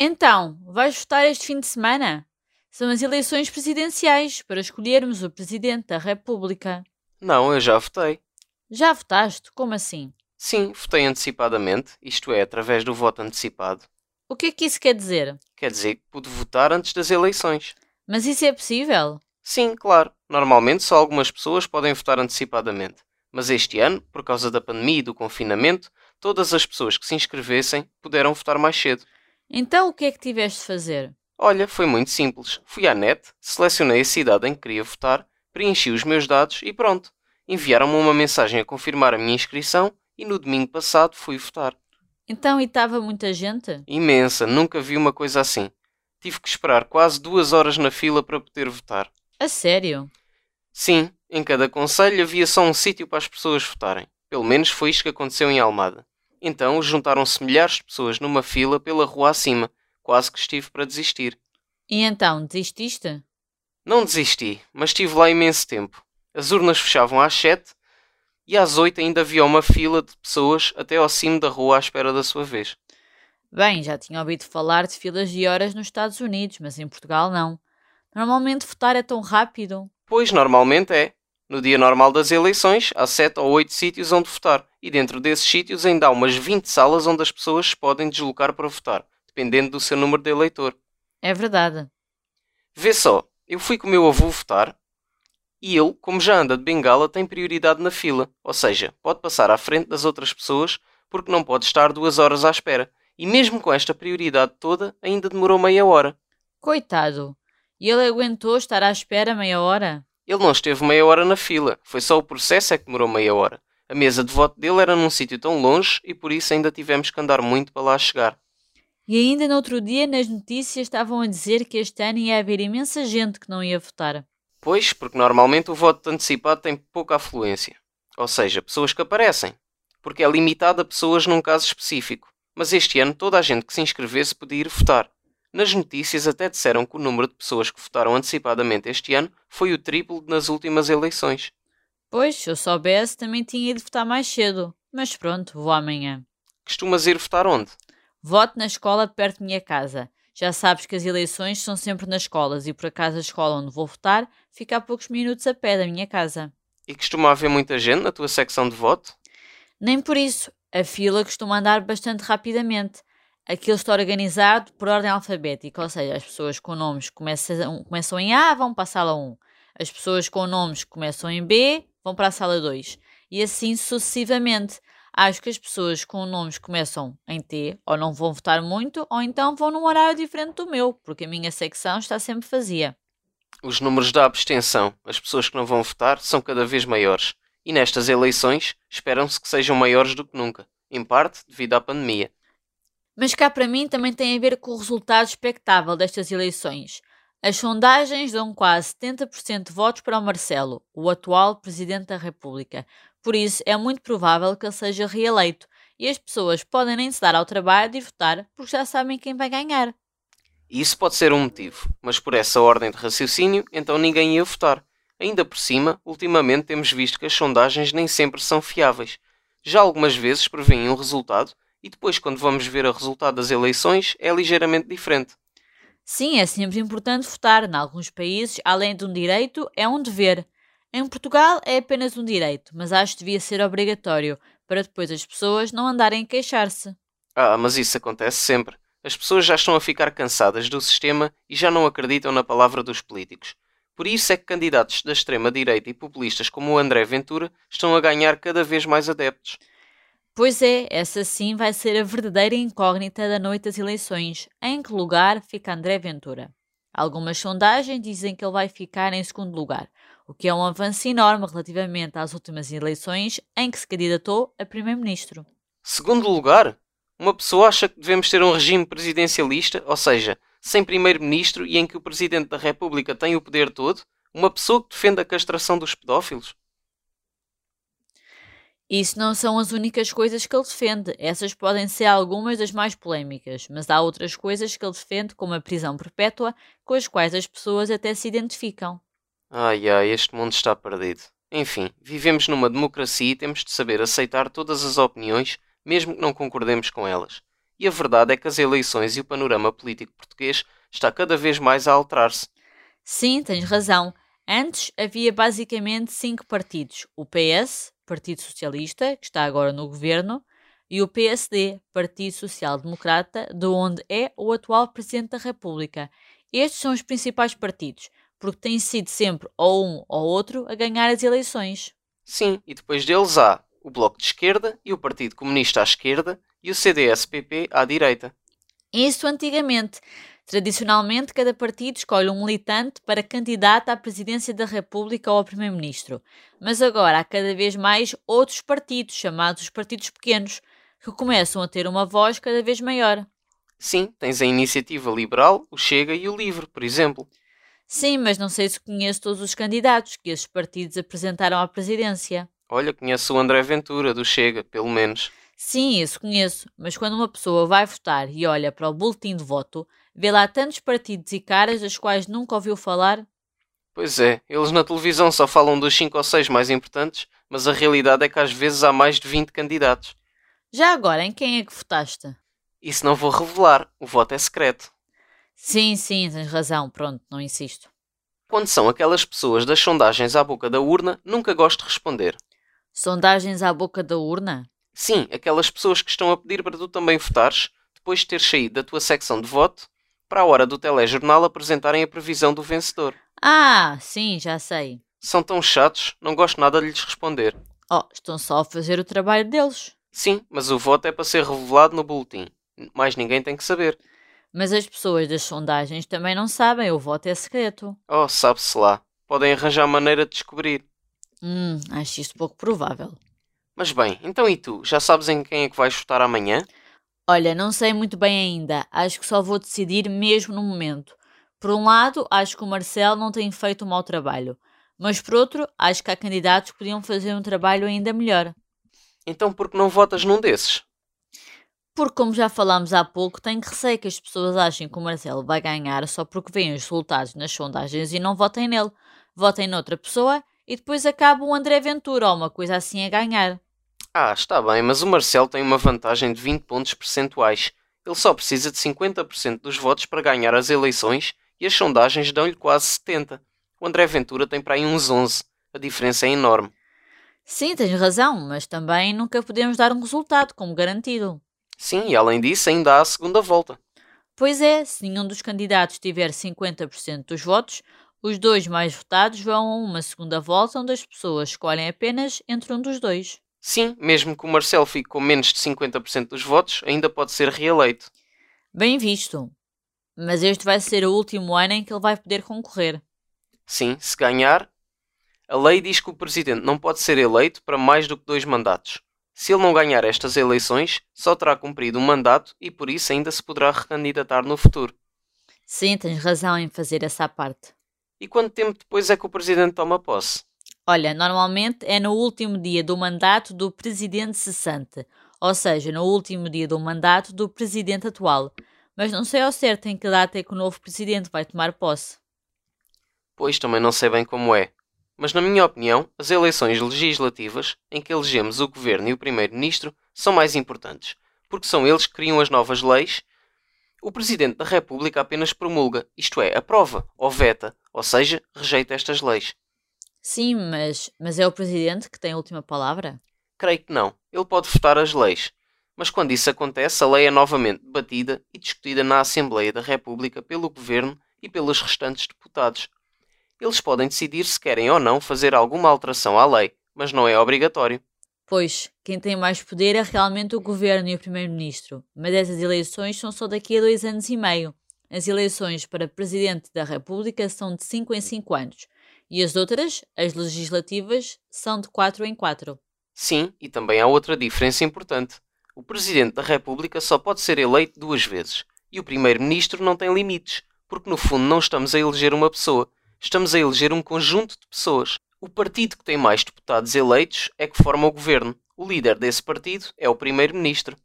Então, vais votar este fim de semana? São as eleições presidenciais para escolhermos o Presidente da República. Não, eu já votei. Já votaste? Como assim? Sim, votei antecipadamente, isto é, através do voto antecipado. O que é que isso quer dizer? Quer dizer que pude votar antes das eleições. Mas isso é possível? Sim, claro. Normalmente só algumas pessoas podem votar antecipadamente. Mas este ano, por causa da pandemia e do confinamento, todas as pessoas que se inscrevessem puderam votar mais cedo. Então o que é que tiveste de fazer? Olha, foi muito simples. Fui à net, selecionei a cidade em que queria votar, preenchi os meus dados e pronto. Enviaram-me uma mensagem a confirmar a minha inscrição e no domingo passado fui votar. Então e estava muita gente? Imensa, nunca vi uma coisa assim. Tive que esperar quase duas horas na fila para poder votar. A sério? Sim, em cada conselho havia só um sítio para as pessoas votarem. Pelo menos foi isto que aconteceu em Almada. Então juntaram-se milhares de pessoas numa fila pela rua acima. Quase que estive para desistir. E então, desististe? Não desisti, mas estive lá imenso tempo. As urnas fechavam às sete e às oito ainda havia uma fila de pessoas até ao cimo da rua à espera da sua vez. Bem, já tinha ouvido falar de filas de horas nos Estados Unidos, mas em Portugal não. Normalmente votar é tão rápido. Pois, normalmente é. No dia normal das eleições, há sete ou oito sítios onde votar, e dentro desses sítios ainda há umas 20 salas onde as pessoas se podem deslocar para votar, dependendo do seu número de eleitor. É verdade. Vê só, eu fui com o meu avô votar e ele, como já anda de bengala, tem prioridade na fila, ou seja, pode passar à frente das outras pessoas porque não pode estar duas horas à espera. E mesmo com esta prioridade toda, ainda demorou meia hora. Coitado. E ele aguentou estar à espera meia hora? Ele não esteve meia hora na fila, foi só o processo é que demorou meia hora. A mesa de voto dele era num sítio tão longe e por isso ainda tivemos que andar muito para lá chegar. E ainda no outro dia nas notícias estavam a dizer que este ano ia haver imensa gente que não ia votar. Pois, porque normalmente o voto antecipado tem pouca afluência. Ou seja, pessoas que aparecem. Porque é limitado a pessoas num caso específico. Mas este ano toda a gente que se inscrevesse podia ir votar. Nas notícias até disseram que o número de pessoas que votaram antecipadamente este ano foi o triplo nas últimas eleições. Pois, se eu soubesse, também tinha ido votar mais cedo. Mas pronto, vou amanhã. Costumas ir votar onde? Voto na escola perto da minha casa. Já sabes que as eleições são sempre nas escolas e por acaso a escola onde vou votar fica a poucos minutos a pé da minha casa. E costuma haver muita gente na tua secção de voto? Nem por isso. A fila costuma andar bastante rapidamente. Aquilo está organizado por ordem alfabética, ou seja, as pessoas com nomes começam, começam em A vão para a sala 1. As pessoas com nomes que começam em B vão para a sala 2. E assim sucessivamente. Acho que as pessoas com nomes que começam em T ou não vão votar muito, ou então vão num horário diferente do meu, porque a minha secção está sempre vazia. Os números da abstenção, as pessoas que não vão votar, são cada vez maiores. E nestas eleições, esperam-se que sejam maiores do que nunca, em parte devido à pandemia. Mas cá para mim também tem a ver com o resultado expectável destas eleições. As sondagens dão quase 70% de votos para o Marcelo, o atual Presidente da República. Por isso, é muito provável que ele seja reeleito e as pessoas podem nem se dar ao trabalho de votar porque já sabem quem vai ganhar. Isso pode ser um motivo, mas por essa ordem de raciocínio, então ninguém ia votar. Ainda por cima, ultimamente temos visto que as sondagens nem sempre são fiáveis. Já algumas vezes prevêem um resultado e depois, quando vamos ver o resultado das eleições, é ligeiramente diferente. Sim, é sempre importante votar. Em alguns países, além de um direito, é um dever. Em Portugal é apenas um direito, mas acho que devia ser obrigatório, para depois as pessoas não andarem a queixar-se. Ah, mas isso acontece sempre. As pessoas já estão a ficar cansadas do sistema e já não acreditam na palavra dos políticos. Por isso é que candidatos da extrema-direita e populistas como o André Ventura estão a ganhar cada vez mais adeptos. Pois é, essa sim vai ser a verdadeira incógnita da noite das eleições. Em que lugar fica André Ventura? Algumas sondagens dizem que ele vai ficar em segundo lugar, o que é um avanço enorme relativamente às últimas eleições em que se candidatou a primeiro-ministro. Segundo lugar? Uma pessoa acha que devemos ter um regime presidencialista, ou seja, sem primeiro-ministro e em que o presidente da República tem o poder todo? Uma pessoa que defende a castração dos pedófilos? Isso não são as únicas coisas que ele defende. Essas podem ser algumas das mais polémicas, mas há outras coisas que ele defende, como a prisão perpétua, com as quais as pessoas até se identificam. Ai ai, este mundo está perdido. Enfim, vivemos numa democracia e temos de saber aceitar todas as opiniões, mesmo que não concordemos com elas. E a verdade é que as eleições e o panorama político português está cada vez mais a alterar-se. Sim, tens razão. Antes havia basicamente cinco partidos: o PS, Partido Socialista, que está agora no governo, e o PSD, Partido Social Democrata, de onde é o atual Presidente da República. Estes são os principais partidos, porque têm sido sempre ou um ou outro a ganhar as eleições. Sim, e depois deles há o Bloco de Esquerda e o Partido Comunista à esquerda e o CDS-PP à direita. Isso antigamente. Tradicionalmente, cada partido escolhe um militante para candidato à presidência da República ou ao Primeiro-Ministro. Mas agora há cada vez mais outros partidos, chamados os partidos pequenos, que começam a ter uma voz cada vez maior. Sim, tens a Iniciativa Liberal, o Chega e o Livre, por exemplo. Sim, mas não sei se conheço todos os candidatos que esses partidos apresentaram à presidência. Olha, conheço o André Ventura, do Chega, pelo menos. Sim, isso conheço, mas quando uma pessoa vai votar e olha para o boletim de voto, vê lá tantos partidos e caras das quais nunca ouviu falar. Pois é, eles na televisão só falam dos 5 ou 6 mais importantes, mas a realidade é que às vezes há mais de 20 candidatos. Já agora, em quem é que votaste? Isso não vou revelar, o voto é secreto. Sim, sim, tens razão, pronto, não insisto. Quando são aquelas pessoas das sondagens à boca da urna, nunca gosto de responder. Sondagens à boca da urna? Sim, aquelas pessoas que estão a pedir para tu também votares, depois de ter saído da tua secção de voto, para a hora do telejornal apresentarem a previsão do vencedor. Ah, sim, já sei. São tão chatos, não gosto nada de lhes responder. Oh, estão só a fazer o trabalho deles. Sim, mas o voto é para ser revelado no boletim. Mais ninguém tem que saber. Mas as pessoas das sondagens também não sabem, o voto é secreto. Oh, sabe-se lá. Podem arranjar maneira de descobrir. Hum, acho isto pouco provável. Mas bem, então e tu? Já sabes em quem é que vais votar amanhã? Olha, não sei muito bem ainda. Acho que só vou decidir mesmo no momento. Por um lado, acho que o Marcelo não tem feito um mau trabalho. Mas por outro, acho que há candidatos que podiam fazer um trabalho ainda melhor. Então por que não votas num desses? Porque, como já falámos há pouco, tenho receio que as pessoas achem que o Marcelo vai ganhar só porque veem os resultados nas sondagens e não votem nele. Votem noutra pessoa e depois acaba o André Ventura ou uma coisa assim a ganhar. Ah, está bem, mas o Marcelo tem uma vantagem de 20 pontos percentuais. Ele só precisa de 50% dos votos para ganhar as eleições e as sondagens dão-lhe quase 70. O André Ventura tem para aí uns 11. A diferença é enorme. Sim, tens razão, mas também nunca podemos dar um resultado como garantido. Sim, e além disso, ainda há a segunda volta. Pois é, se nenhum dos candidatos tiver 50% dos votos, os dois mais votados vão a uma segunda volta onde as pessoas escolhem apenas entre um dos dois. Sim, mesmo que o Marcelo fique com menos de 50% dos votos, ainda pode ser reeleito. Bem visto. Mas este vai ser o último ano em que ele vai poder concorrer. Sim, se ganhar, a lei diz que o presidente não pode ser eleito para mais do que dois mandatos. Se ele não ganhar estas eleições, só terá cumprido um mandato e por isso ainda se poderá recandidatar no futuro. Sim, tens razão em fazer essa parte. E quanto tempo depois é que o presidente toma posse? Olha, normalmente é no último dia do mandato do presidente cessante, ou seja, no último dia do mandato do presidente atual. Mas não sei ao certo em que data é que o novo presidente vai tomar posse. Pois também não sei bem como é. Mas, na minha opinião, as eleições legislativas, em que elegemos o governo e o primeiro-ministro, são mais importantes, porque são eles que criam as novas leis. O presidente da República apenas promulga, isto é, aprova ou veta, ou seja, rejeita estas leis. Sim, mas, mas é o presidente que tem a última palavra? Creio que não. Ele pode votar as leis. Mas quando isso acontece, a lei é novamente debatida e discutida na Assembleia da República pelo governo e pelos restantes deputados. Eles podem decidir se querem ou não fazer alguma alteração à lei, mas não é obrigatório. Pois, quem tem mais poder é realmente o governo e o primeiro-ministro, mas essas eleições são só daqui a dois anos e meio. As eleições para presidente da República são de 5 em 5 anos e as outras, as legislativas, são de 4 em 4. Sim, e também há outra diferença importante. O presidente da República só pode ser eleito duas vezes e o primeiro-ministro não tem limites, porque no fundo não estamos a eleger uma pessoa, estamos a eleger um conjunto de pessoas. O partido que tem mais deputados eleitos é que forma o governo. O líder desse partido é o primeiro-ministro.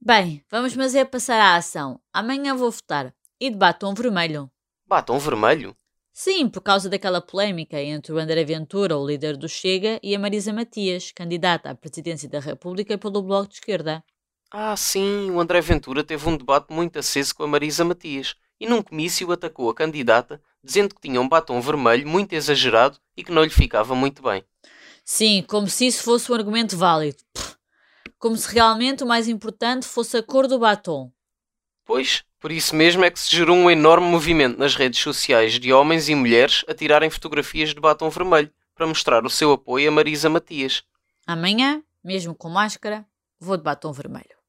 Bem, vamos mas é passar à ação. Amanhã vou votar. E de batom vermelho. Batom vermelho? Sim, por causa daquela polémica entre o André Ventura, o líder do Chega, e a Marisa Matias, candidata à presidência da República pelo Bloco de Esquerda. Ah, sim, o André Ventura teve um debate muito aceso com a Marisa Matias e num comício atacou a candidata, dizendo que tinha um batom vermelho muito exagerado e que não lhe ficava muito bem. Sim, como se isso fosse um argumento válido. Como se realmente o mais importante fosse a cor do batom. Pois, por isso mesmo é que se gerou um enorme movimento nas redes sociais de homens e mulheres a tirarem fotografias de batom vermelho para mostrar o seu apoio a Marisa Matias. Amanhã, mesmo com máscara, vou de batom vermelho.